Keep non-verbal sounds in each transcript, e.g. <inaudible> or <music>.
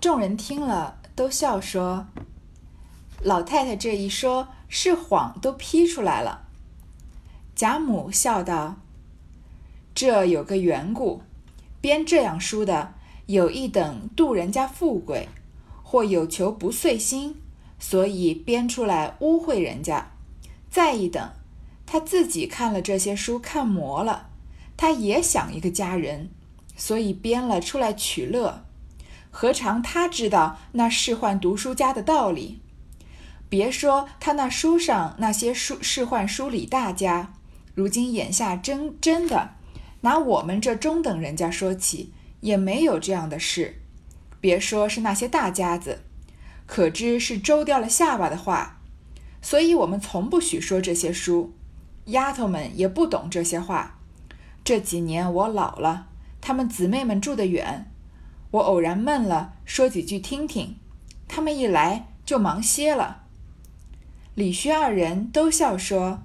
众人听了，都笑说：“老太太这一说，是谎都批出来了。”贾母笑道：“这有个缘故，编这样书的，有一等妒人家富贵，或有求不遂心，所以编出来污秽人家；再一等，他自己看了这些书看磨了，他也想一个佳人，所以编了出来取乐。何尝他知道那仕宦读书家的道理？别说他那书上那些书仕宦书里大家。”如今眼下真真的，拿我们这中等人家说起，也没有这样的事。别说是那些大家子，可知是周掉了下巴的话。所以我们从不许说这些书，丫头们也不懂这些话。这几年我老了，她们姊妹们住得远，我偶然闷了，说几句听听，他们一来就忙歇了。李薛二人都笑说。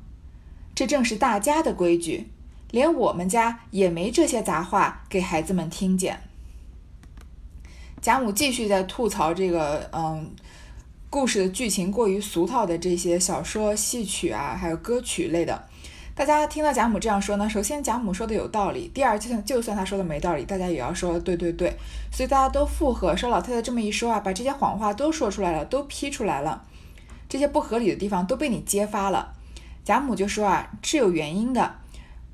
这正是大家的规矩，连我们家也没这些杂话给孩子们听见。贾母继续在吐槽这个，嗯，故事的剧情过于俗套的这些小说、戏曲啊，还有歌曲类的。大家听到贾母这样说呢，首先贾母说的有道理，第二，就算就算她说的没道理，大家也要说对对对。所以大家都附和，说老太太这么一说啊，把这些谎话都说出来了，都批出来了，这些不合理的地方都被你揭发了。贾母就说啊，是有原因的，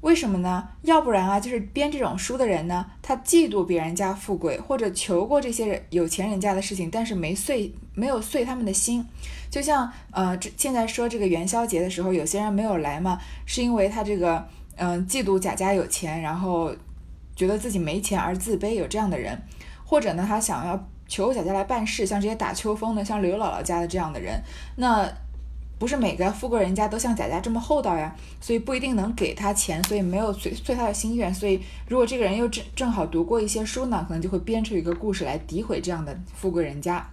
为什么呢？要不然啊，就是编这种书的人呢，他嫉妒别人家富贵，或者求过这些有钱人家的事情，但是没遂，没有遂他们的心。就像呃，现在说这个元宵节的时候，有些人没有来嘛，是因为他这个嗯，嫉妒贾家有钱，然后觉得自己没钱而自卑，有这样的人，或者呢，他想要求贾家来办事，像这些打秋风的，像刘姥姥家的这样的人，那。不是每个富贵人家都像贾家这么厚道呀，所以不一定能给他钱，所以没有遂遂他的心愿。所以如果这个人又正正好读过一些书呢，可能就会编出一个故事来诋毁这样的富贵人家。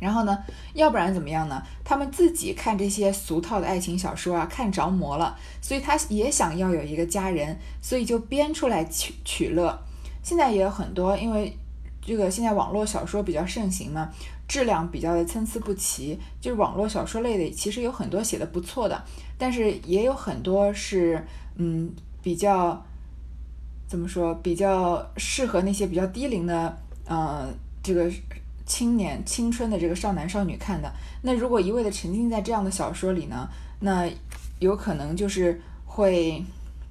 然后呢，要不然怎么样呢？他们自己看这些俗套的爱情小说啊，看着魔了，所以他也想要有一个佳人，所以就编出来取取乐。现在也有很多，因为这个现在网络小说比较盛行嘛。质量比较的参差不齐，就是网络小说类的，其实有很多写的不错的，但是也有很多是，嗯，比较怎么说，比较适合那些比较低龄的，呃，这个青年青春的这个少男少女看的。那如果一味的沉浸在这样的小说里呢，那有可能就是会。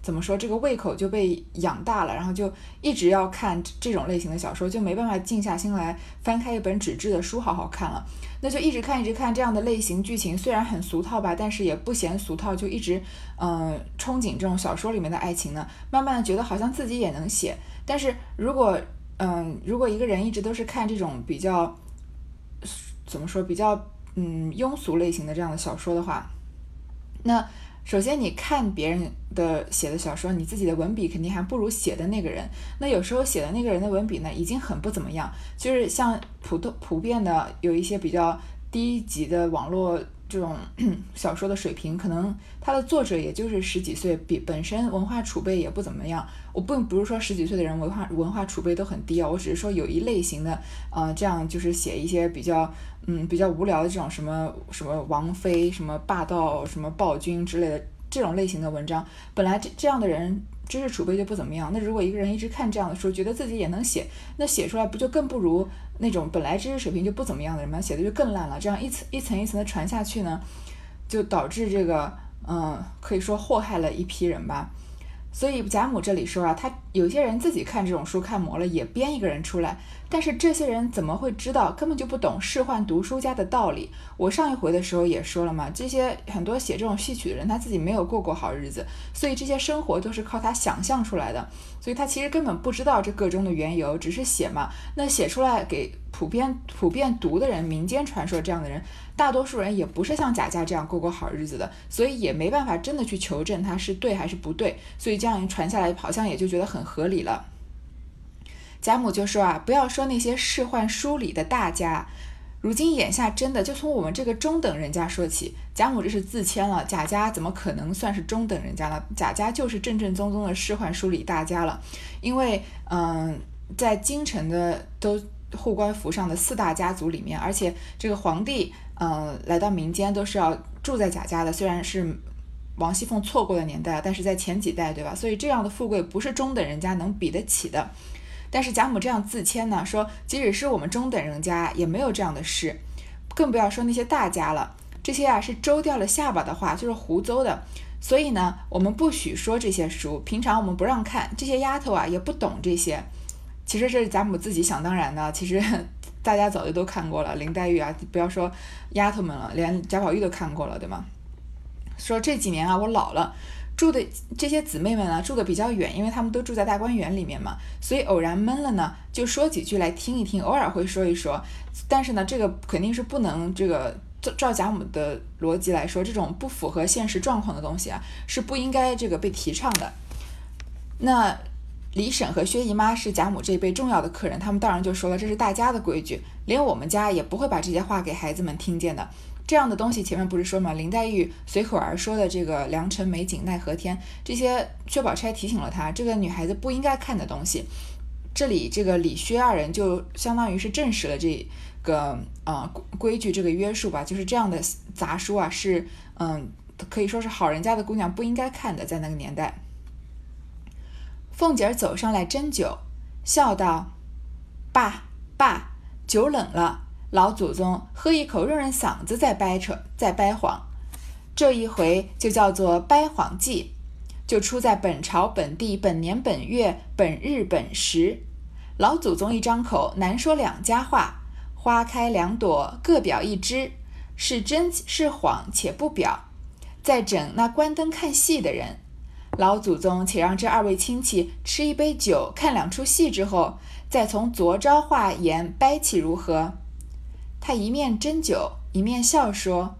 怎么说这个胃口就被养大了，然后就一直要看这种类型的小说，就没办法静下心来翻开一本纸质的书好好看了。那就一直看一直看这样的类型剧情，虽然很俗套吧，但是也不嫌俗套，就一直嗯憧憬这种小说里面的爱情呢。慢慢的觉得好像自己也能写。但是如果嗯如果一个人一直都是看这种比较怎么说比较嗯庸俗类型的这样的小说的话，那。首先，你看别人的写的小说，你自己的文笔肯定还不如写的那个人。那有时候写的那个人的文笔呢，已经很不怎么样，就是像普通普遍的有一些比较低级的网络。这种 <clears throat> 小说的水平，可能他的作者也就是十几岁，比本身文化储备也不怎么样。我并不是说十几岁的人文化文化储备都很低啊，我只是说有一类型的，呃，这样就是写一些比较，嗯，比较无聊的这种什么什么王妃、什么霸道、什么暴君之类的这种类型的文章，本来这这样的人。知识储备就不怎么样。那如果一个人一直看这样的书，觉得自己也能写，那写出来不就更不如那种本来知识水平就不怎么样的人吗？写的就更烂了。这样一层一层一层的传下去呢，就导致这个，嗯，可以说祸害了一批人吧。所以贾母这里说啊，他有些人自己看这种书看魔了，也编一个人出来。但是这些人怎么会知道？根本就不懂仕宦读书家的道理。我上一回的时候也说了嘛，这些很多写这种戏曲的人，他自己没有过过好日子，所以这些生活都是靠他想象出来的。所以他其实根本不知道这个中的缘由，只是写嘛。那写出来给普遍普遍读的人，民间传说这样的人，大多数人也不是像贾家这样过过好日子的，所以也没办法真的去求证他是对还是不对。所以这样传下来，好像也就觉得很合理了。贾母就说啊，不要说那些仕宦书里的大家，如今眼下真的就从我们这个中等人家说起。贾母这是自谦了，贾家怎么可能算是中等人家呢？贾家就是正正宗宗的仕宦书里大家了。因为嗯，在京城的都护官符上的四大家族里面，而且这个皇帝，嗯，来到民间都是要住在贾家的。虽然是王熙凤错过的年代，但是在前几代，对吧？所以这样的富贵不是中等人家能比得起的。但是贾母这样自谦呢，说即使是我们中等人家也没有这样的事，更不要说那些大家了。这些啊是周掉了下巴的话，就是胡诌的。所以呢，我们不许说这些书，平常我们不让看。这些丫头啊也不懂这些。其实这是贾母自己想当然的，其实大家早就都看过了。林黛玉啊，不要说丫头们了，连贾宝玉都看过了，对吗？说这几年啊，我老了，住的这些姊妹们呢，住的比较远，因为他们都住在大观园里面嘛，所以偶然闷了呢，就说几句来听一听，偶尔会说一说。但是呢，这个肯定是不能这个照贾母的逻辑来说，这种不符合现实状况的东西啊，是不应该这个被提倡的。那。李婶和薛姨妈是贾母这一辈重要的客人，他们当然就说了，这是大家的规矩，连我们家也不会把这些话给孩子们听见的。这样的东西前面不是说吗？林黛玉随口而说的这个“良辰美景奈何天”，这些薛宝钗提醒了她，这个女孩子不应该看的东西。这里这个李薛二人就相当于是证实了这个呃规矩这个约束吧，就是这样的杂书啊，是嗯可以说是好人家的姑娘不应该看的，在那个年代。凤姐儿走上来斟酒，笑道：“爸爸，酒冷了，老祖宗喝一口润润嗓子，再掰扯，再掰谎。这一回就叫做掰谎记，就出在本朝本地本年本月本日本时。老祖宗一张口难说两家话，花开两朵各表一枝，是真是谎且不表。再整那关灯看戏的人。”老祖宗，且让这二位亲戚吃一杯酒，看两出戏之后，再从昨朝话言掰起如何？他一面斟酒，一面笑说：“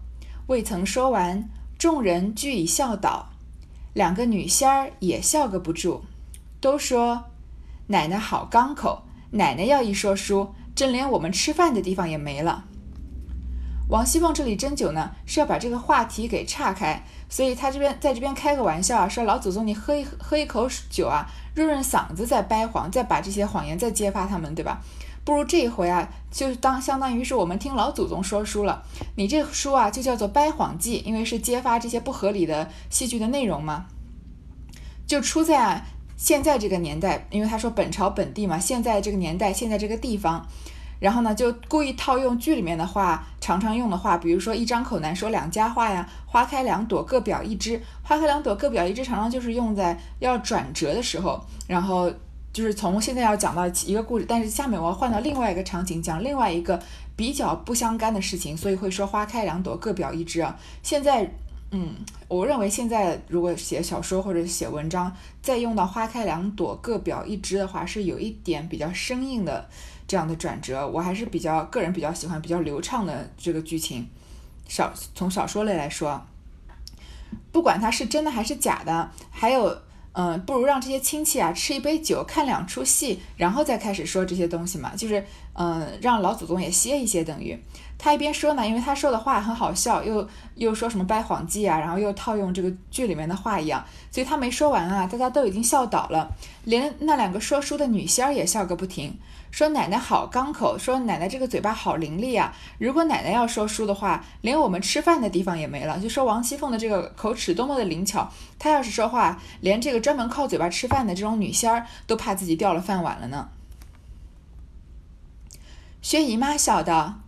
未曾说完，众人俱已笑倒，两个女仙儿也笑个不住，都说：奶奶好刚口，奶奶要一说书，真连我们吃饭的地方也没了。”王熙凤这里斟酒呢，是要把这个话题给岔开，所以他这边在这边开个玩笑啊，说老祖宗你喝一喝一口酒啊，润润嗓子再掰谎，再把这些谎言再揭发他们，对吧？不如这一回啊，就当相当于是我们听老祖宗说书了。你这书啊，就叫做掰谎记，因为是揭发这些不合理的戏剧的内容嘛。就出在现在这个年代，因为他说本朝本地嘛，现在这个年代，现在这个地方。然后呢，就故意套用剧里面的话，常常用的话，比如说一张口难说两家话呀，花开两朵各表一枝，花开两朵各表一枝，常常就是用在要转折的时候，然后就是从现在要讲到一个故事，但是下面我要换到另外一个场景，讲另外一个比较不相干的事情，所以会说花开两朵各表一枝啊。现在，嗯，我认为现在如果写小说或者写文章，再用到花开两朵各表一枝的话，是有一点比较生硬的。这样的转折，我还是比较个人比较喜欢比较流畅的这个剧情。少从小说类来说，不管它是真的还是假的，还有，嗯，不如让这些亲戚啊吃一杯酒，看两出戏，然后再开始说这些东西嘛，就是，嗯，让老祖宗也歇一歇，等于。他一边说呢，因为他说的话很好笑，又又说什么掰谎记啊，然后又套用这个剧里面的话一样，所以他没说完啊，大家都已经笑倒了，连那两个说书的女仙儿也笑个不停，说奶奶好刚口，说奶奶这个嘴巴好伶俐啊，如果奶奶要说书的话，连我们吃饭的地方也没了。就说王熙凤的这个口齿多么的灵巧，她要是说话，连这个专门靠嘴巴吃饭的这种女仙儿都怕自己掉了饭碗了呢。薛姨妈笑道。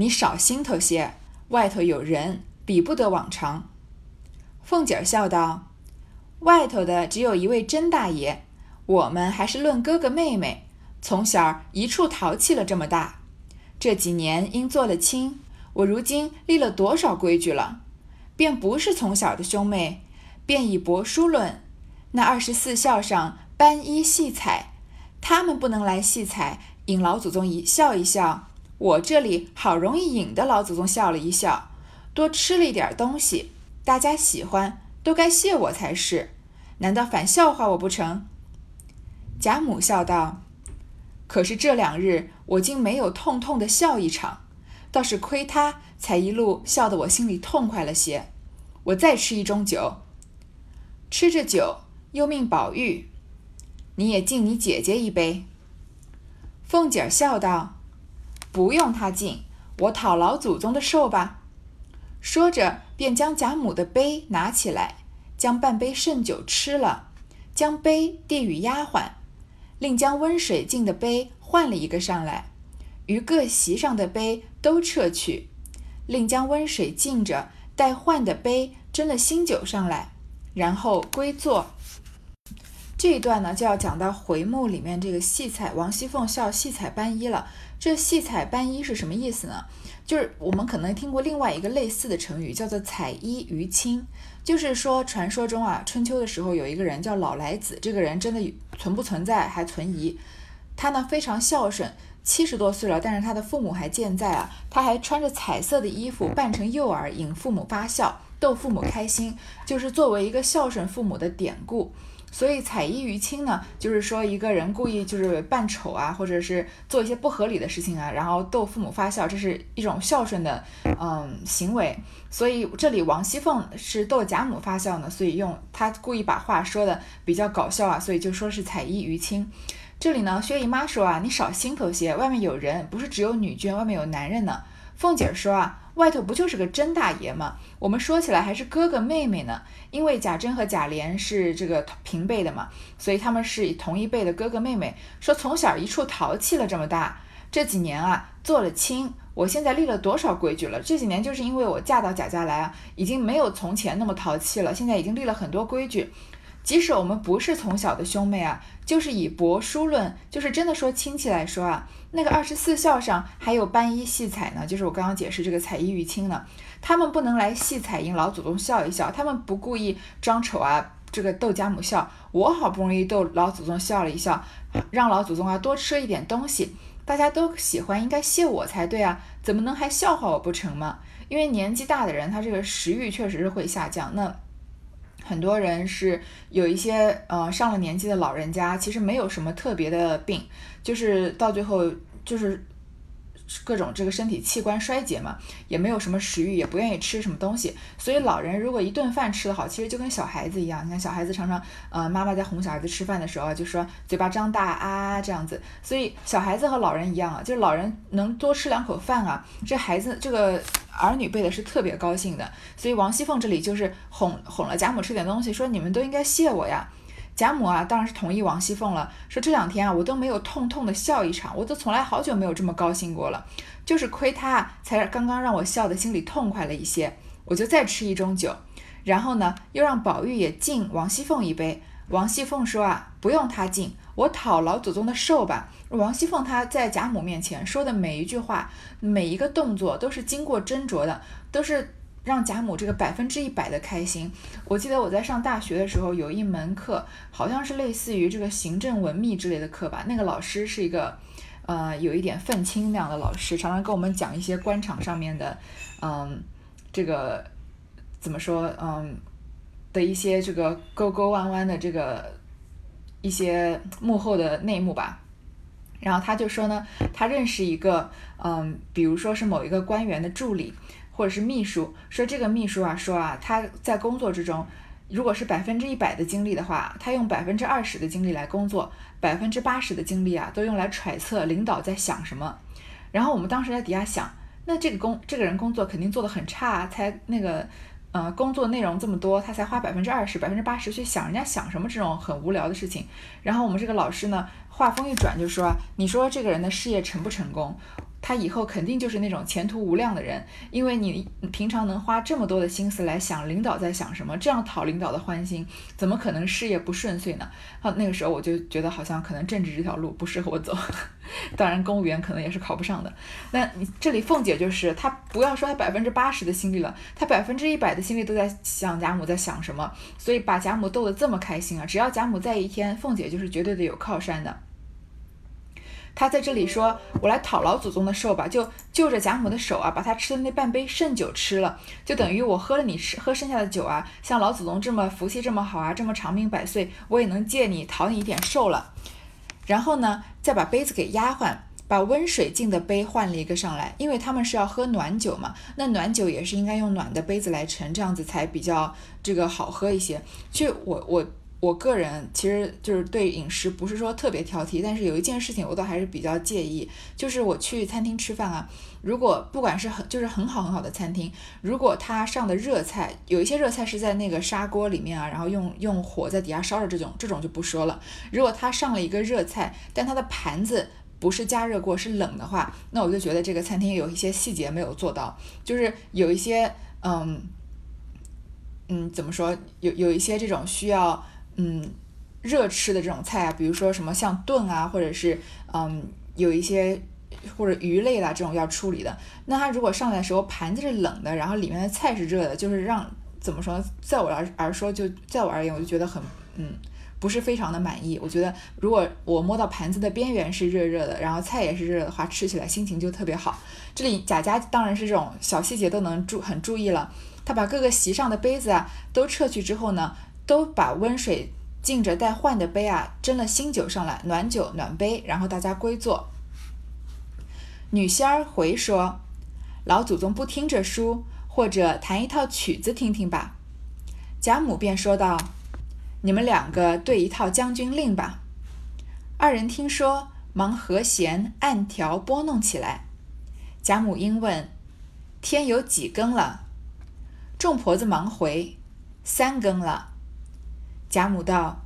你少心头些，外头有人，比不得往常。凤姐儿笑道：“外头的只有一位甄大爷，我们还是论哥哥妹妹，从小一处淘气了这么大。这几年因做了亲，我如今立了多少规矩了，便不是从小的兄妹，便以伯叔论。那二十四孝上班衣戏彩，他们不能来戏彩，引老祖宗一笑一笑。”我这里好容易引得老祖宗笑了一笑，多吃了一点东西，大家喜欢，都该谢我才是，难道反笑话我不成？贾母笑道：“可是这两日我竟没有痛痛的笑一场，倒是亏他才一路笑得我心里痛快了些。我再吃一盅酒，吃着酒又命宝玉，你也敬你姐姐一杯。”凤姐儿笑道：“不用他敬，我讨老祖宗的寿吧。”说着，便将贾母的杯拿起来，将半杯剩酒吃了，将杯递与丫鬟，另将温水敬的杯换了一个上来，于各席上的杯都撤去，另将温水敬着待换的杯斟了新酒上来，然后归坐。这一段呢，就要讲到回目里面这个戏彩王熙凤笑戏彩斑衣了。这戏彩斑衣是什么意思呢？就是我们可能听过另外一个类似的成语，叫做彩衣娱亲。就是说，传说中啊，春秋的时候有一个人叫老来子，这个人真的存不存在还存疑。他呢非常孝顺，七十多岁了，但是他的父母还健在啊。他还穿着彩色的衣服，扮成幼儿，引父母发笑，逗父母开心，就是作为一个孝顺父母的典故。所以彩衣娱亲呢，就是说一个人故意就是扮丑啊，或者是做一些不合理的事情啊，然后逗父母发笑，这是一种孝顺的嗯行为。所以这里王熙凤是逗贾母发笑呢，所以用她故意把话说的比较搞笑啊，所以就说是彩衣娱亲。这里呢，薛姨妈说啊，你少心头些，外面有人，不是只有女眷，外面有男人呢。凤姐说啊。外头不就是个甄大爷吗？我们说起来还是哥哥妹妹呢，因为贾珍和贾琏是这个平辈的嘛，所以他们是同一辈的哥哥妹妹。说从小一处淘气了这么大，这几年啊做了亲，我现在立了多少规矩了？这几年就是因为我嫁到贾家来啊，已经没有从前那么淘气了，现在已经立了很多规矩。即使我们不是从小的兄妹啊，就是以伯叔论，就是真的说亲戚来说啊，那个二十四孝上还有斑衣戏彩呢，就是我刚刚解释这个彩衣娱亲呢，他们不能来戏彩迎老祖宗笑一笑，他们不故意装丑啊，这个逗贾母笑，我好不容易逗老祖宗笑了一笑，让老祖宗啊多吃一点东西，大家都喜欢，应该谢我才对啊，怎么能还笑话我不成吗？因为年纪大的人，他这个食欲确实是会下降，那。很多人是有一些呃上了年纪的老人家，其实没有什么特别的病，就是到最后就是各种这个身体器官衰竭嘛，也没有什么食欲，也不愿意吃什么东西。所以老人如果一顿饭吃得好，其实就跟小孩子一样。你看小孩子常常呃妈妈在哄小孩子吃饭的时候就说嘴巴张大啊这样子。所以小孩子和老人一样啊，就是老人能多吃两口饭啊，这孩子这个。儿女辈的是特别高兴的，所以王熙凤这里就是哄哄了贾母吃点东西，说你们都应该谢我呀。贾母啊，当然是同意王熙凤了，说这两天啊，我都没有痛痛的笑一场，我都从来好久没有这么高兴过了，就是亏他才刚刚让我笑的心里痛快了一些，我就再吃一盅酒，然后呢，又让宝玉也敬王熙凤一杯。王熙凤说啊，不用他敬，我讨老祖宗的寿吧。王熙凤她在贾母面前说的每一句话，每一个动作都是经过斟酌的，都是让贾母这个百分之一百的开心。我记得我在上大学的时候有一门课，好像是类似于这个行政文秘之类的课吧。那个老师是一个，呃，有一点愤青那样的老师，常常跟我们讲一些官场上面的，嗯，这个怎么说，嗯，的一些这个沟沟弯弯的这个一些幕后的内幕吧。然后他就说呢，他认识一个，嗯，比如说是某一个官员的助理，或者是秘书，说这个秘书啊，说啊，他在工作之中，如果是百分之一百的精力的话，他用百分之二十的精力来工作，百分之八十的精力啊，都用来揣测领导在想什么。然后我们当时在底下想，那这个工这个人工作肯定做得很差，才那个。呃，工作内容这么多，他才花百分之二十、百分之八十去想人家想什么这种很无聊的事情。然后我们这个老师呢，话锋一转就说：“你说这个人的事业成不成功？”他以后肯定就是那种前途无量的人，因为你平常能花这么多的心思来想领导在想什么，这样讨领导的欢心，怎么可能事业不顺遂呢？好，那个时候我就觉得好像可能政治这条路不适合我走，<laughs> 当然公务员可能也是考不上的。那你这里凤姐就是她不要说她百分之八十的心力了，她百分之一百的心力都在想贾母在想什么，所以把贾母逗得这么开心啊！只要贾母在一天，凤姐就是绝对的有靠山的。他在这里说：“我来讨老祖宗的寿吧，就就着贾母的手啊，把他吃的那半杯剩酒吃了，就等于我喝了你吃喝剩下的酒啊，像老祖宗这么福气这么好啊，这么长命百岁，我也能借你讨你一点寿了。然后呢，再把杯子给丫鬟，把温水敬的杯换了一个上来，因为他们是要喝暖酒嘛，那暖酒也是应该用暖的杯子来盛，这样子才比较这个好喝一些。就我我。”我个人其实就是对饮食不是说特别挑剔，但是有一件事情我倒还是比较介意，就是我去餐厅吃饭啊，如果不管是很就是很好很好的餐厅，如果他上的热菜有一些热菜是在那个砂锅里面啊，然后用用火在底下烧着这种，这种就不说了。如果他上了一个热菜，但他的盘子不是加热过是冷的话，那我就觉得这个餐厅有一些细节没有做到，就是有一些嗯嗯怎么说，有有一些这种需要。嗯，热吃的这种菜啊，比如说什么像炖啊，或者是嗯有一些或者鱼类啦这种要处理的，那它如果上来的时候盘子是冷的，然后里面的菜是热的，就是让怎么说，在我而而说，就在我而言，我就觉得很嗯不是非常的满意。我觉得如果我摸到盘子的边缘是热热的，然后菜也是热的话，吃起来心情就特别好。这里贾家当然是这种小细节都能注很注意了，他把各个席上的杯子啊都撤去之后呢。都把温水浸着待换的杯啊，斟了新酒上来，暖酒暖杯，然后大家归坐。女仙儿回说：“老祖宗不听这书，或者弹一套曲子听听吧。”贾母便说道：“你们两个对一套将军令吧。”二人听说，忙和弦按调拨弄起来。贾母因问：“天有几更了？”众婆子忙回：“三更了。”贾母道：“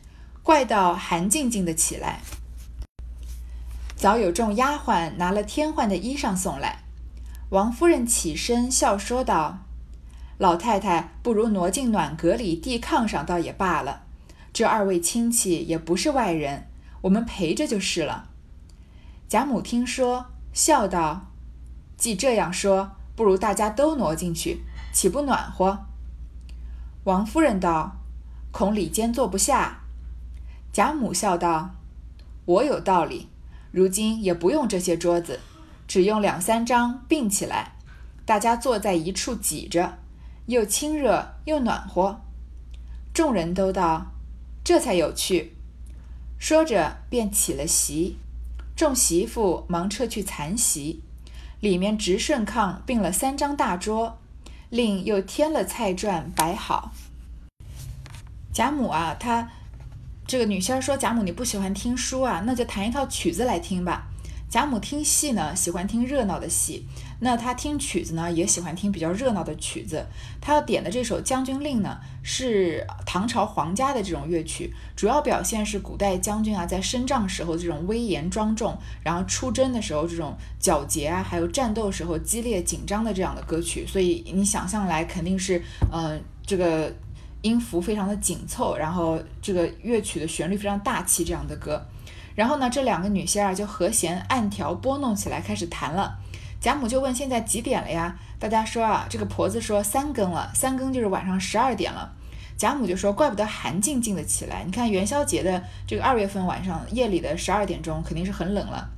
<coughs> 怪道寒静静的起来。”早有众丫鬟拿了添换的衣裳送来。王夫人起身笑说道：“老太太不如挪进暖阁里地炕上，倒也罢了。这二位亲戚也不是外人，我们陪着就是了。”贾母听说，笑道：“既这样说，不如大家都挪进去，岂不暖和？”王夫人道。恐里间坐不下，贾母笑道：“我有道理，如今也不用这些桌子，只用两三张并起来，大家坐在一处挤着，又亲热又暖和。”众人都道：“这才有趣。”说着便起了席，众媳妇忙撤去残席，里面直顺炕并了三张大桌，另又添了菜馔摆好。贾母啊，她这个女仙说：“贾母，你不喜欢听书啊，那就弹一套曲子来听吧。”贾母听戏呢，喜欢听热闹的戏；那她听曲子呢，也喜欢听比较热闹的曲子。她要点的这首《将军令》呢，是唐朝皇家的这种乐曲，主要表现是古代将军啊在升帐时候这种威严庄重，然后出征的时候这种皎洁啊，还有战斗时候激烈紧张的这样的歌曲。所以你想象来，肯定是，嗯，这个。音符非常的紧凑，然后这个乐曲的旋律非常大气，这样的歌。然后呢，这两个女仙儿就和弦按调拨弄起来，开始弹了。贾母就问：“现在几点了呀？”大家说啊，这个婆子说三更了，三更就是晚上十二点了。贾母就说：“怪不得寒静静的起来，你看元宵节的这个二月份晚上夜里的十二点钟肯定是很冷了。”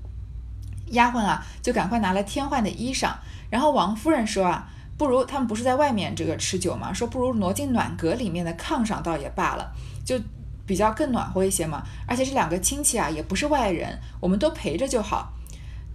丫鬟啊，就赶快拿了添换的衣裳。然后王夫人说啊。不如他们不是在外面这个吃酒嘛？说不如挪进暖阁里面的炕上倒也罢了，就比较更暖和一些嘛。而且这两个亲戚啊也不是外人，我们都陪着就好。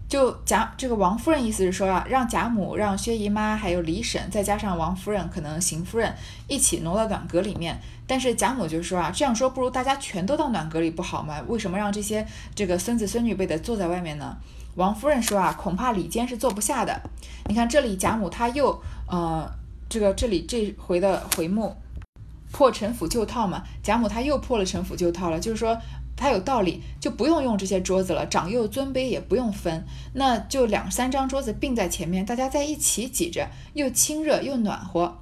就贾这个王夫人意思是说啊，让贾母、让薛姨妈还有李婶，再加上王夫人，可能邢夫人一起挪到暖阁里面。但是贾母就说啊，这样说不如大家全都到暖阁里不好吗？为什么让这些这个孙子孙女辈的坐在外面呢？王夫人说啊，恐怕里间是坐不下的。你看这里贾母她又呃，这个这里这回的回目破陈腐旧套嘛，贾母她又破了陈腐旧套了，就是说她有道理，就不用用这些桌子了，长幼尊卑也不用分，那就两三张桌子并在前面，大家在一起挤着，又亲热又暖和。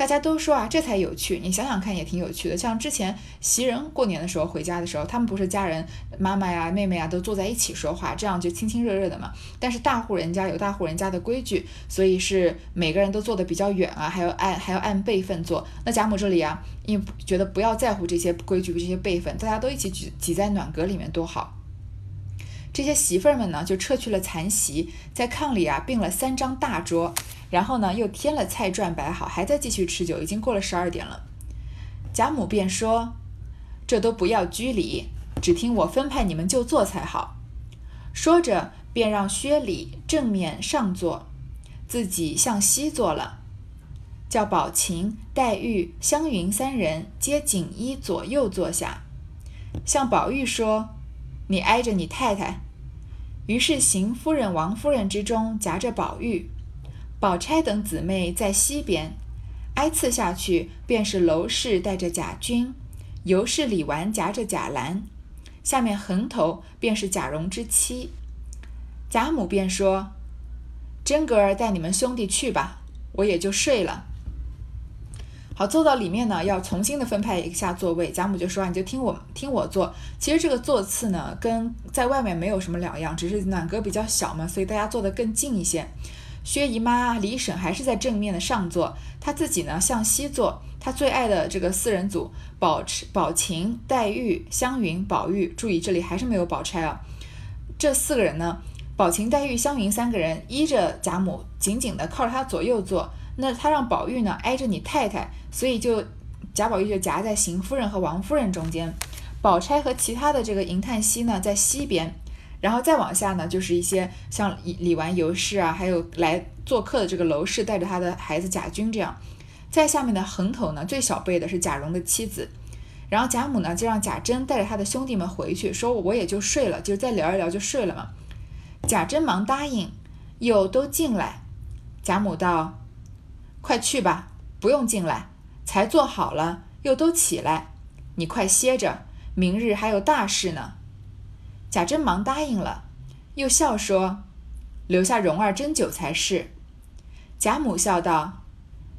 大家都说啊，这才有趣。你想想看，也挺有趣的。像之前袭人过年的时候回家的时候，他们不是家人妈妈呀、妹妹啊都坐在一起说话，这样就亲亲热热的嘛。但是大户人家有大户人家的规矩，所以是每个人都坐的比较远啊，还要按还要按辈分坐。那贾母这里啊，因为觉得不要在乎这些规矩、这些辈分，大家都一起挤挤在暖阁里面多好。这些媳妇儿们呢，就撤去了残席，在炕里啊并了三张大桌。然后呢，又添了菜馔摆好，还在继续吃酒。已经过了十二点了，贾母便说：“这都不要拘礼，只听我分派，你们就坐才好。”说着，便让薛礼正面上坐，自己向西坐了。叫宝琴、黛玉、湘云三人皆锦衣左右坐下，向宝玉说：“你挨着你太太。”于是邢夫人、王夫人之中夹着宝玉，宝钗等姊妹在西边，挨次下去便是娄氏带着贾君，尤氏、李纨夹着贾兰，下面横头便是贾蓉之妻。贾母便说：“真格儿带你们兄弟去吧，我也就睡了。”好，坐到里面呢，要重新的分派一下座位。贾母就说：“你就听我听我坐。”其实这个座次呢，跟在外面没有什么两样，只是暖阁比较小嘛，所以大家坐得更近一些。薛姨妈、李婶还是在正面的上座，她自己呢向西坐。她最爱的这个四人组，宝宝琴、黛玉、湘云、宝玉，注意这里还是没有宝钗啊。这四个人呢，宝琴、黛玉、湘云三个人依着贾母，紧紧的靠着她左右坐。那他让宝玉呢挨着你太太，所以就贾宝玉就夹在邢夫人和王夫人中间，宝钗和其他的这个银叹息呢在西边，然后再往下呢就是一些像李李纨、尤氏啊，还有来做客的这个娄氏带着他的孩子贾军这样，在下面的横头呢最小辈的是贾蓉的妻子，然后贾母呢就让贾珍带着他的兄弟们回去，说我也就睡了，就再聊一聊就睡了嘛。贾珍忙答应，又都进来，贾母道。快去吧，不用进来，才做好了，又都起来，你快歇着，明日还有大事呢。贾珍忙答应了，又笑说：“留下蓉儿斟酒才是。”贾母笑道：“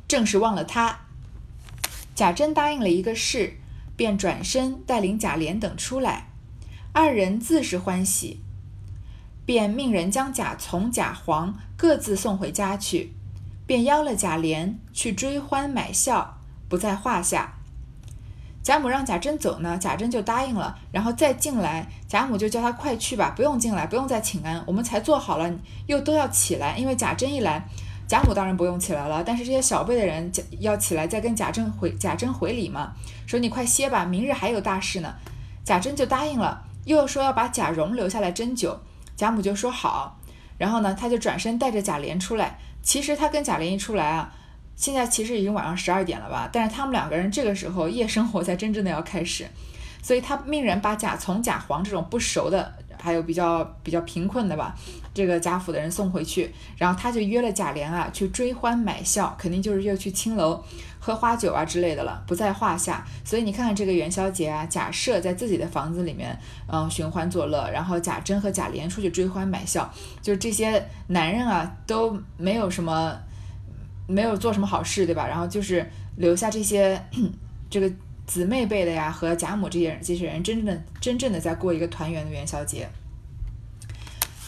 正是忘了他。”贾珍答应了一个是，便转身带领贾琏等出来，二人自是欢喜，便命人将贾从、贾黄各自送回家去。便邀了贾琏去追欢买笑，不在话下。贾母让贾珍走呢，贾珍就答应了，然后再进来，贾母就叫他快去吧，不用进来，不用再请安，我们才做好了，又都要起来，因为贾珍一来，贾母当然不用起来了，但是这些小辈的人要起来再跟贾珍回贾珍回礼嘛，说你快歇吧，明日还有大事呢。贾珍就答应了，又说要把贾蓉留下来斟酒，贾母就说好，然后呢，他就转身带着贾琏出来。其实他跟贾琏一出来啊，现在其实已经晚上十二点了吧？但是他们两个人这个时候夜生活才真正的要开始，所以他命人把贾从、贾黄这种不熟的，还有比较比较贫困的吧，这个贾府的人送回去，然后他就约了贾琏啊去追欢买笑，肯定就是又去青楼喝花酒啊之类的了，不在话下。所以你看看这个元宵节啊，贾赦在自己的房子里面，嗯，寻欢作乐，然后贾珍和贾琏出去追欢买笑，就是这些男人啊都没有什么，没有做什么好事，对吧？然后就是留下这些 <clears throat> 这个姊妹辈的呀和贾母这些人这些人，真正的真正的在过一个团圆的元宵节。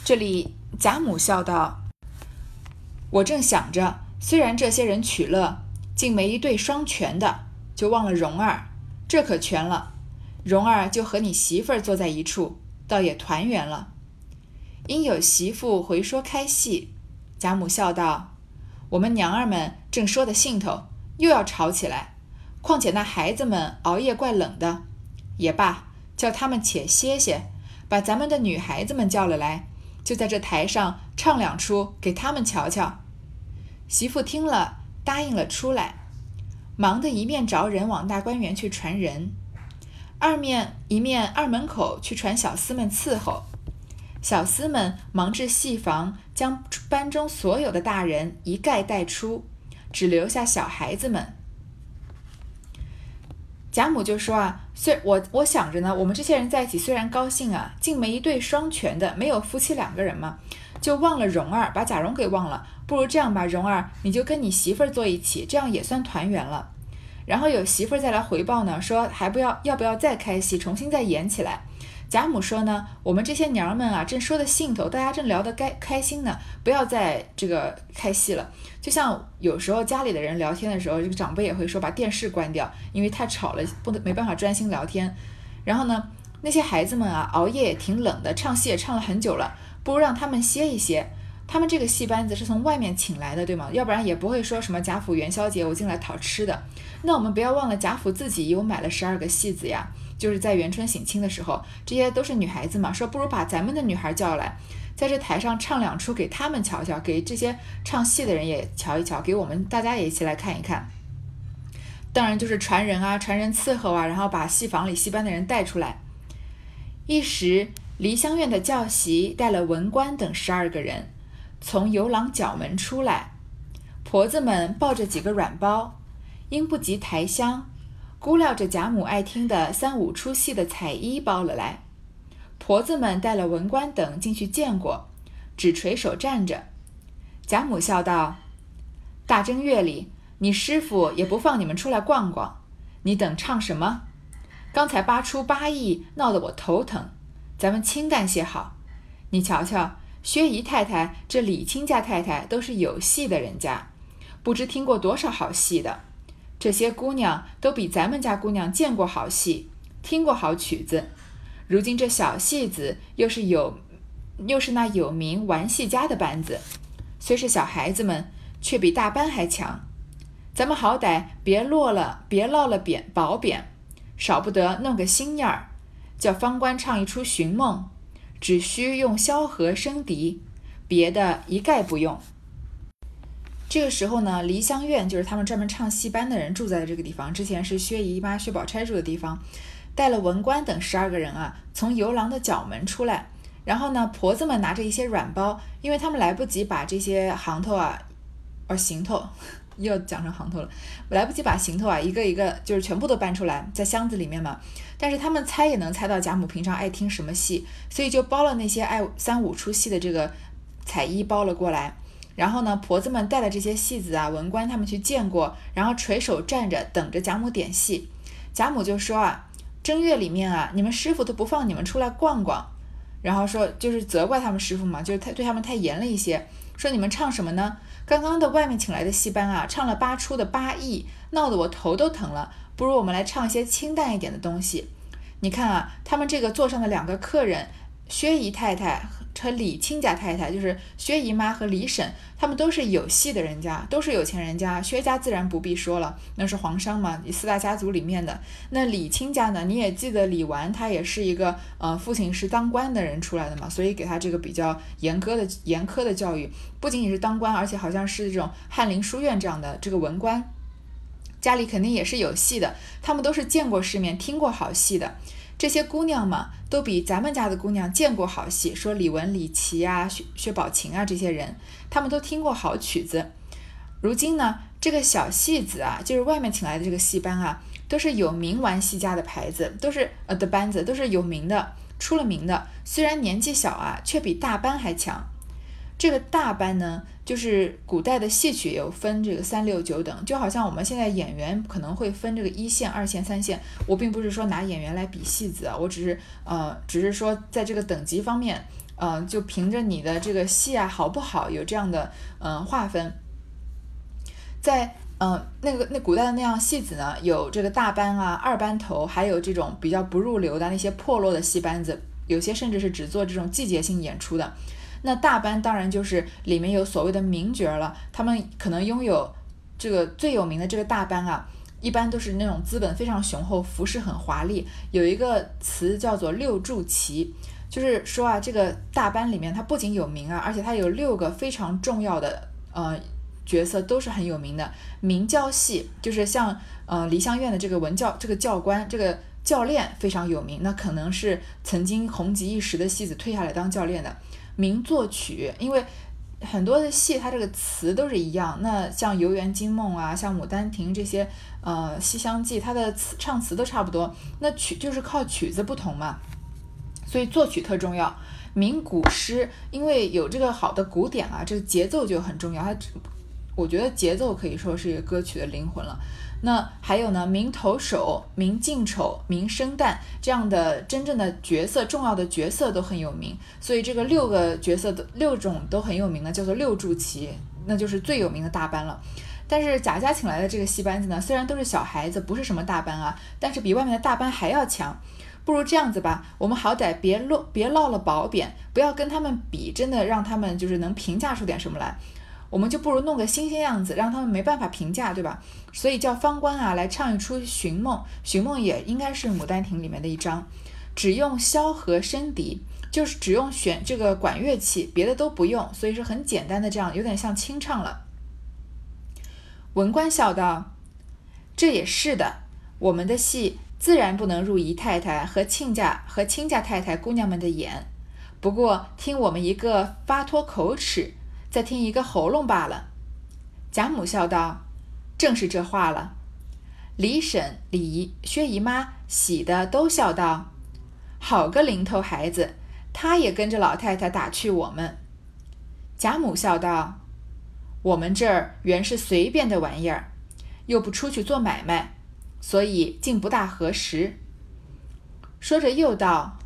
这里贾母笑道：“我正想着，虽然这些人取乐，竟没一对双全的，就忘了蓉儿。这可全了，蓉儿就和你媳妇儿坐在一处，倒也团圆了。”因有媳妇回说开戏，贾母笑道：“我们娘儿们正说的兴头，又要吵起来。况且那孩子们熬夜怪冷的，也罢，叫他们且歇歇，把咱们的女孩子们叫了来。”就在这台上唱两出给他们瞧瞧。媳妇听了，答应了出来，忙得一面着人往大观园去传人，二面一面二门口去传小厮们伺候。小厮们忙至戏房，将班中所有的大人一概带出，只留下小孩子们。贾母就说啊，虽我我想着呢，我们这些人在一起虽然高兴啊，竟没一对双全的，没有夫妻两个人嘛，就忘了蓉儿，把贾蓉给忘了。不如这样吧，蓉儿，你就跟你媳妇儿坐一起，这样也算团圆了。然后有媳妇儿再来回报呢，说还不要要不要再开戏，重新再演起来。贾母说呢，我们这些娘们啊，正说的兴头，大家正聊得该开心呢，不要再这个开戏了。就像有时候家里的人聊天的时候，这个长辈也会说把电视关掉，因为太吵了，不能没办法专心聊天。然后呢，那些孩子们啊，熬夜也挺冷的，唱戏也唱了很久了，不如让他们歇一歇。他们这个戏班子是从外面请来的，对吗？要不然也不会说什么贾府元宵节我进来讨吃的。那我们不要忘了，贾府自己有买了十二个戏子呀。就是在元春省亲的时候，这些都是女孩子嘛，说不如把咱们的女孩叫来，在这台上唱两出给他们瞧瞧，给这些唱戏的人也瞧一瞧，给我们大家也一起来看一看。当然就是传人啊，传人伺候啊，然后把戏房里戏班的人带出来。一时，梨香院的教习带了文官等十二个人，从游廊角门出来，婆子们抱着几个软包，因不及抬香，估料着贾母爱听的三五出戏的彩衣包了来。婆子们带了文官等进去见过，只垂手站着。贾母笑道：“大正月里。”你师傅也不放你们出来逛逛，你等唱什么？刚才八出八义，闹得我头疼。咱们清淡些好。你瞧瞧，薛姨太太、这李亲家太太都是有戏的人家，不知听过多少好戏的。这些姑娘都比咱们家姑娘见过好戏，听过好曲子。如今这小戏子又是有，又是那有名玩戏家的班子，虽是小孩子们，却比大班还强。咱们好歹别落了，别落了贬褒贬，少不得弄个新样儿，叫方官唱一出《寻梦》，只需用萧何生笛，别的一概不用。这个时候呢，梨香院就是他们专门唱戏班的人住在这个地方，之前是薛姨妈、薛宝钗住的地方，带了文官等十二个人啊，从游廊的角门出来，然后呢，婆子们拿着一些软包，因为他们来不及把这些行头啊，呃，行头。<laughs> 又讲成行头了，来不及把行头啊一个一个就是全部都搬出来，在箱子里面嘛。但是他们猜也能猜到贾母平常爱听什么戏，所以就包了那些爱三五出戏的这个彩衣包了过来。然后呢，婆子们带了这些戏子啊，文官他们去见过，然后垂手站着等着贾母点戏。贾母就说啊，正月里面啊，你们师傅都不放你们出来逛逛，然后说就是责怪他们师傅嘛，就是太对他们太严了一些，说你们唱什么呢？刚刚的外面请来的戏班啊，唱了八出的八义，闹得我头都疼了。不如我们来唱一些清淡一点的东西。你看啊，他们这个座上的两个客人，薛姨太太。和李亲家太太就是薛姨妈和李婶，他们都是有戏的人家，都是有钱人家。薛家自然不必说了，那是皇商嘛，四大家族里面的。那李亲家呢？你也记得李纨，他也是一个呃，父亲是当官的人出来的嘛，所以给他这个比较严苛的严苛的教育，不仅仅是当官，而且好像是这种翰林书院这样的这个文官，家里肯定也是有戏的。他们都是见过世面、听过好戏的。这些姑娘嘛，都比咱们家的姑娘见过好戏。说李玟、李琦啊、薛薛宝琴啊这些人，他们都听过好曲子。如今呢，这个小戏子啊，就是外面请来的这个戏班啊，都是有名玩戏家的牌子，都是呃的班子，都是有名的，出了名的。虽然年纪小啊，却比大班还强。这个大班呢？就是古代的戏曲有分这个三六九等，就好像我们现在演员可能会分这个一线、二线、三线。我并不是说拿演员来比戏子啊，我只是呃，只是说在这个等级方面，嗯，就凭着你的这个戏啊好不好，有这样的嗯划分。在嗯那个那古代的那样戏子呢，有这个大班啊、二班头，还有这种比较不入流的那些破落的戏班子，有些甚至是只做这种季节性演出的。那大班当然就是里面有所谓的名角了，他们可能拥有这个最有名的这个大班啊，一般都是那种资本非常雄厚，服饰很华丽。有一个词叫做六柱旗，就是说啊，这个大班里面它不仅有名啊，而且它有六个非常重要的呃角色都是很有名的。名教系就是像呃梨香院的这个文教这个教官这个教练非常有名，那可能是曾经红极一时的戏子退下来当教练的。名作曲，因为很多的戏它这个词都是一样。那像《游园惊梦》啊，像《牡丹亭》这些，呃，《西厢记》它的词唱词都差不多。那曲就是靠曲子不同嘛，所以作曲特重要。名古诗，因为有这个好的古典啊，这个节奏就很重要。它，我觉得节奏可以说是一个歌曲的灵魂了。那还有呢，名头手、名净丑、名生旦这样的真正的角色，重要的角色都很有名，所以这个六个角色的六种都很有名的，叫做六柱旗，那就是最有名的大班了。但是贾家请来的这个戏班子呢，虽然都是小孩子，不是什么大班啊，但是比外面的大班还要强。不如这样子吧，我们好歹别落别落了褒贬，不要跟他们比，真的让他们就是能评价出点什么来。我们就不如弄个新鲜样子，让他们没办法评价，对吧？所以叫方官啊来唱一出《寻梦》，《寻梦》也应该是《牡丹亭》里面的一章，只用萧何笙笛，就是只用选这个管乐器，别的都不用，所以是很简单的，这样有点像清唱了。文官笑道：“这也是的，我们的戏自然不能入姨太太和亲家和亲家太太姑娘们的眼，不过听我们一个发脱口齿，再听一个喉咙罢了。”贾母笑道：“正是这话了。”李婶、李姨、薛姨妈喜的都笑道：“好个零头孩子！”他也跟着老太太打趣我们。贾母笑道：“我们这儿原是随便的玩意儿，又不出去做买卖，所以竟不大合时。”说着又道：“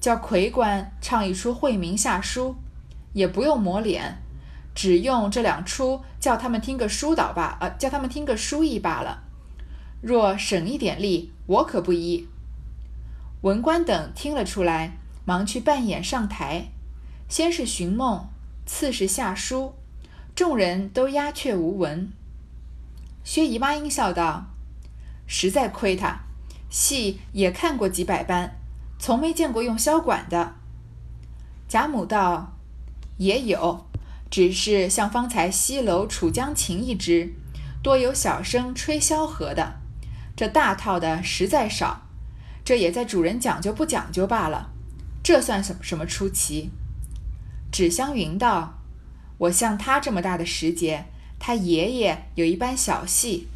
叫魁官唱一出惠民下书，也不用抹脸，只用这两出叫他们听个书导罢，呃，叫他们听个书意罢了。若省一点力，我可不依。”文官等听了出来。忙去扮演上台，先是寻梦，次是下书，众人都鸦雀无闻。薛姨妈应笑道：“实在亏他，戏也看过几百班，从没见过用箫管的。”贾母道：“也有，只是像方才西楼楚江琴一支，多有小生吹箫和的，这大套的实在少，这也在主人讲究不讲究罢了。”这算什么什么出奇？纸香云道：“我像他这么大的时节，他爷爷有一班小戏，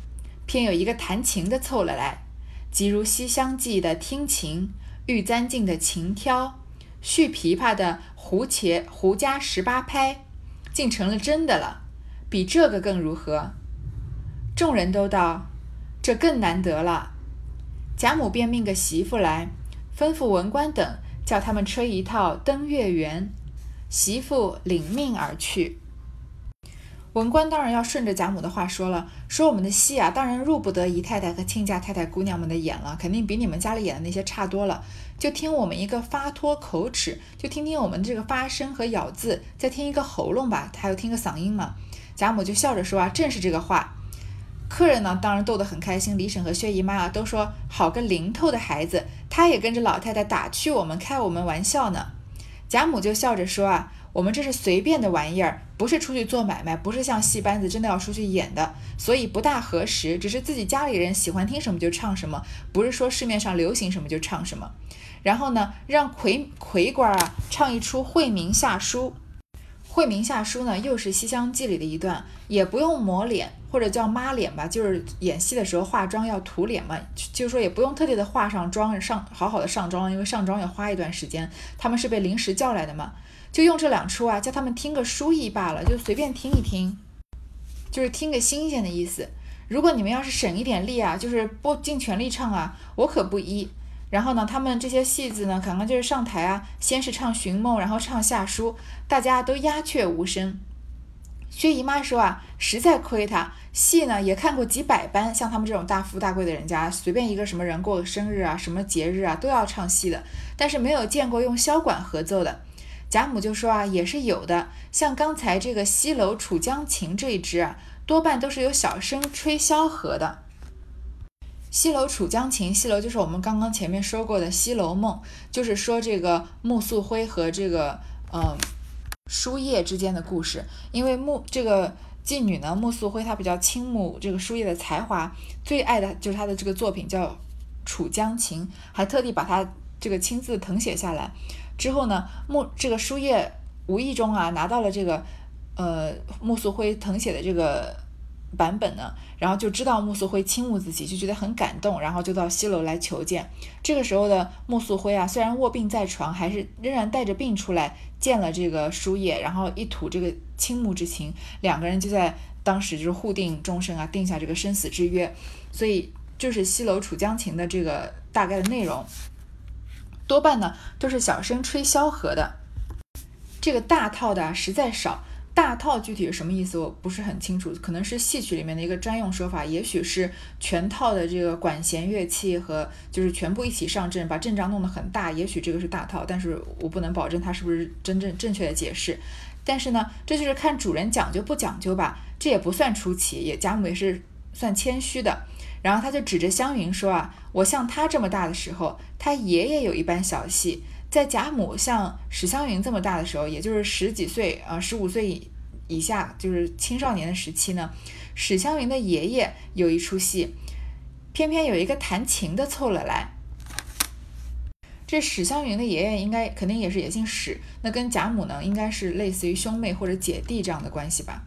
偏有一个弹琴的凑了来，即如《西厢记》的听琴，玉簪镜的琴挑，续琵琶的胡茄胡家十八拍，竟成了真的了。比这个更如何？”众人都道：“这更难得了。”贾母便命个媳妇来，吩咐文官等。叫他们吹一套登月圆，媳妇领命而去。文官当然要顺着贾母的话说了，说我们的戏啊，当然入不得姨太太和亲家太太姑娘们的眼了，肯定比你们家里演的那些差多了。就听我们一个发脱口齿，就听听我们这个发声和咬字，再听一个喉咙吧，还有听个嗓音嘛。贾母就笑着说啊，正是这个话。客人呢，当然逗得很开心。李婶和薛姨妈啊，都说好个灵透的孩子，他也跟着老太太打趣我们，开我们玩笑呢。贾母就笑着说啊，我们这是随便的玩意儿，不是出去做买卖，不是像戏班子真的要出去演的，所以不大合适。只是自己家里人喜欢听什么就唱什么，不是说市面上流行什么就唱什么。然后呢，让魁魁官啊唱一出惠民下书。惠民下书呢，又是《西厢记》里的一段，也不用抹脸或者叫抹脸吧，就是演戏的时候化妆要涂脸嘛，就是说也不用特地的化上妆上好好的上妆，因为上妆要花一段时间。他们是被临时叫来的嘛，就用这两出啊，叫他们听个书意罢了，就随便听一听，就是听个新鲜的意思。如果你们要是省一点力啊，就是不尽全力唱啊，我可不依。然后呢，他们这些戏子呢，可能就是上台啊，先是唱寻梦，然后唱下书，大家都鸦雀无声。薛姨妈说啊，实在亏他，戏呢也看过几百班，像他们这种大富大贵的人家，随便一个什么人过个生日啊，什么节日啊，都要唱戏的，但是没有见过用箫管合奏的。贾母就说啊，也是有的，像刚才这个西楼楚江琴这一支啊，多半都是由小生吹箫和的。西楼楚江琴，西楼就是我们刚刚前面说过的《西楼梦》，就是说这个穆素辉和这个嗯书叶之间的故事。因为穆这个妓女呢，穆素辉她比较倾慕这个书叶的才华，最爱的就是他的这个作品叫《楚江琴》，还特地把他这个亲自誊写下来。之后呢，穆这个书叶无意中啊拿到了这个呃穆素辉誊写的这个。版本呢，然后就知道穆素辉倾慕自己，就觉得很感动，然后就到西楼来求见。这个时候的穆素辉啊，虽然卧病在床，还是仍然带着病出来见了这个书叶，然后一吐这个倾慕之情，两个人就在当时就是互定终身啊，定下这个生死之约。所以就是西楼楚江情的这个大概的内容，多半呢都是小生吹箫和的，这个大套的实在少。大套具体是什么意思，我不是很清楚，可能是戏曲里面的一个专用说法，也许是全套的这个管弦乐器和就是全部一起上阵，把阵仗弄得很大，也许这个是大套，但是我不能保证它是不是真正正确的解释。但是呢，这就是看主人讲究不讲究吧，这也不算出奇，也贾母也是算谦虚的。然后他就指着湘云说啊，我像他这么大的时候，他爷爷有一班小戏。在贾母像史湘云这么大的时候，也就是十几岁啊，十五岁以下，就是青少年的时期呢，史湘云的爷爷有一出戏，偏偏有一个弹琴的凑了来。这史湘云的爷爷应该肯定也是也姓史，那跟贾母呢，应该是类似于兄妹或者姐弟这样的关系吧。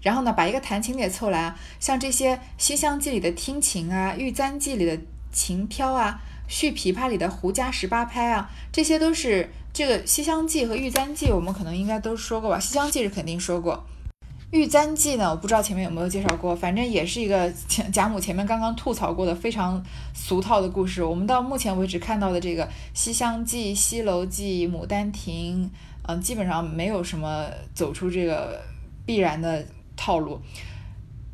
然后呢，把一个弹琴的也凑来啊，像这些《西厢记》里的听琴啊，《玉簪记》里的琴挑啊，《续琵琶》里的胡笳十八拍啊，这些都是这个《西厢记》和《玉簪记》，我们可能应该都说过吧，《西厢记》是肯定说过，《玉簪记》呢，我不知道前面有没有介绍过，反正也是一个贾母前面刚刚吐槽过的非常俗套的故事。我们到目前为止看到的这个《西厢记》《西楼记》《牡丹亭》，嗯，基本上没有什么走出这个必然的。套路，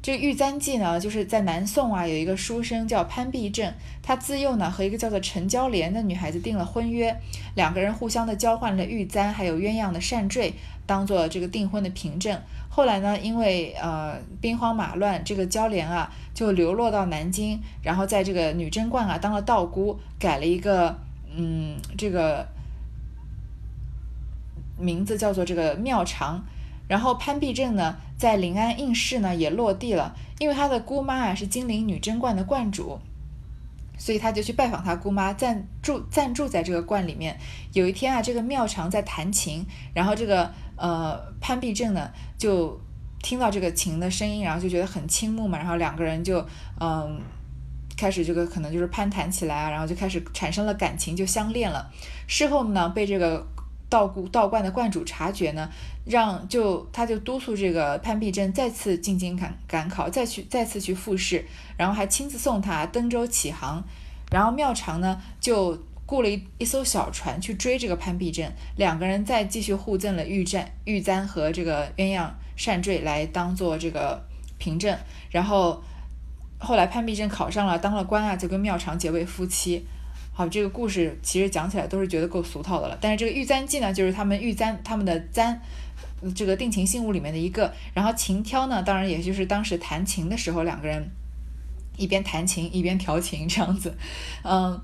这《玉簪记》呢，就是在南宋啊，有一个书生叫潘必正，他自幼呢和一个叫做陈娇莲的女孩子订了婚约，两个人互相的交换了玉簪，还有鸳鸯的扇坠，当做这个订婚的凭证。后来呢，因为呃兵荒马乱，这个娇莲啊就流落到南京，然后在这个女贞观啊当了道姑，改了一个嗯这个名字叫做这个妙长。然后潘必正呢，在临安应试呢也落地了，因为他的姑妈啊是金陵女贞观的观主，所以他就去拜访他姑妈，暂住暂住在这个观里面。有一天啊，这个妙长在弹琴，然后这个呃潘必正呢就听到这个琴的声音，然后就觉得很倾慕嘛，然后两个人就嗯开始这个可能就是攀谈起来啊，然后就开始产生了感情，就相恋了。事后呢，被这个。道姑道观的观主察觉呢，让就他就督促这个潘必正再次进京赶赶考，再去再次去复试，然后还亲自送他登舟起航，然后妙长呢就雇了一一艘小船去追这个潘必正，两个人再继续互赠了玉簪玉簪和这个鸳鸯扇坠来当做这个凭证，然后后来潘必正考上了当了官啊，就跟妙长结为夫妻。好，这个故事其实讲起来都是觉得够俗套的了。但是这个《玉簪记》呢，就是他们玉簪他们的簪，这个定情信物里面的一个。然后琴挑呢，当然也就是当时弹琴的时候，两个人一边弹琴一边调情这样子。嗯，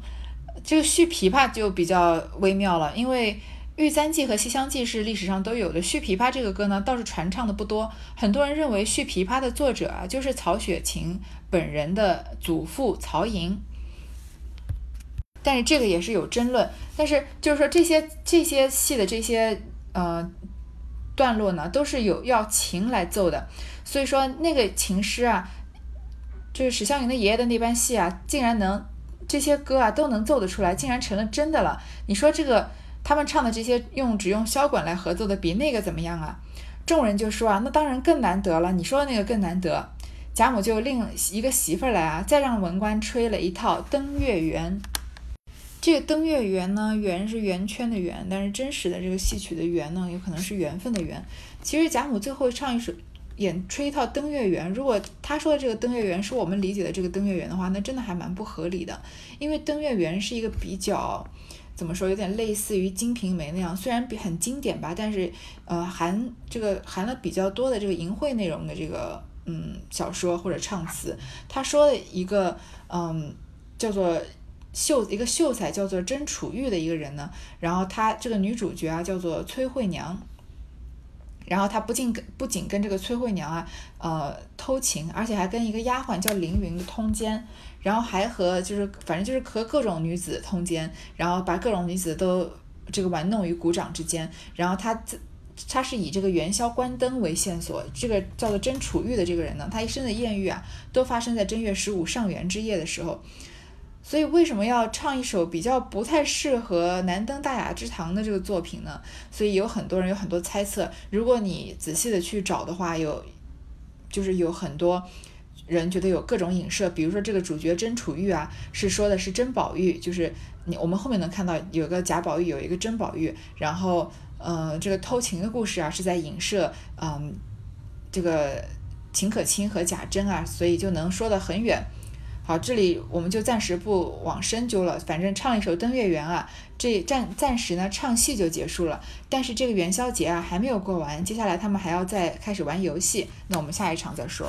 这个续琵琶就比较微妙了，因为《玉簪记》和《西厢记》是历史上都有的。续琵琶这个歌呢，倒是传唱的不多。很多人认为续琵琶的作者啊，就是曹雪芹本人的祖父曹寅。但是这个也是有争论，但是就是说这些这些戏的这些呃段落呢，都是有要琴来奏的，所以说那个琴师啊，就是史湘云的爷爷的那班戏啊，竟然能这些歌啊都能奏得出来，竟然成了真的了。你说这个他们唱的这些用只用箫管来合奏的，比那个怎么样啊？众人就说啊，那当然更难得了。你说的那个更难得，贾母就另一个媳妇儿来啊，再让文官吹了一套《登月圆》。这个登月圆呢，圆是圆圈的圆，但是真实的这个戏曲的圆呢，有可能是缘分的缘。其实贾母最后唱一首演吹一套登月圆，如果他说的这个登月圆是我们理解的这个登月圆的话，那真的还蛮不合理的。因为登月圆是一个比较怎么说，有点类似于《金瓶梅》那样，虽然比很经典吧，但是呃含这个含了比较多的这个淫秽内容的这个嗯小说或者唱词。他说的一个嗯叫做。秀一个秀才叫做甄楚玉的一个人呢，然后他这个女主角啊叫做崔慧娘，然后他不仅跟不仅跟这个崔慧娘啊呃偷情，而且还跟一个丫鬟叫凌云通奸，然后还和就是反正就是和各种女子通奸，然后把各种女子都这个玩弄于股掌之间，然后他他是以这个元宵关灯为线索，这个叫做甄楚玉的这个人呢，他一生的艳遇啊都发生在正月十五上元之夜的时候。所以为什么要唱一首比较不太适合难登大雅之堂的这个作品呢？所以有很多人有很多猜测。如果你仔细的去找的话，有就是有很多人觉得有各种影射。比如说这个主角甄楚玉啊，是说的是甄宝玉，就是你我们后面能看到有个贾宝玉，有一个甄宝玉。然后呃，这个偷情的故事啊，是在影射嗯这个秦可卿和贾珍啊，所以就能说得很远。好，这里我们就暂时不往深究了。反正唱一首《登月圆》啊，这暂暂时呢唱戏就结束了。但是这个元宵节啊还没有过完，接下来他们还要再开始玩游戏。那我们下一场再说。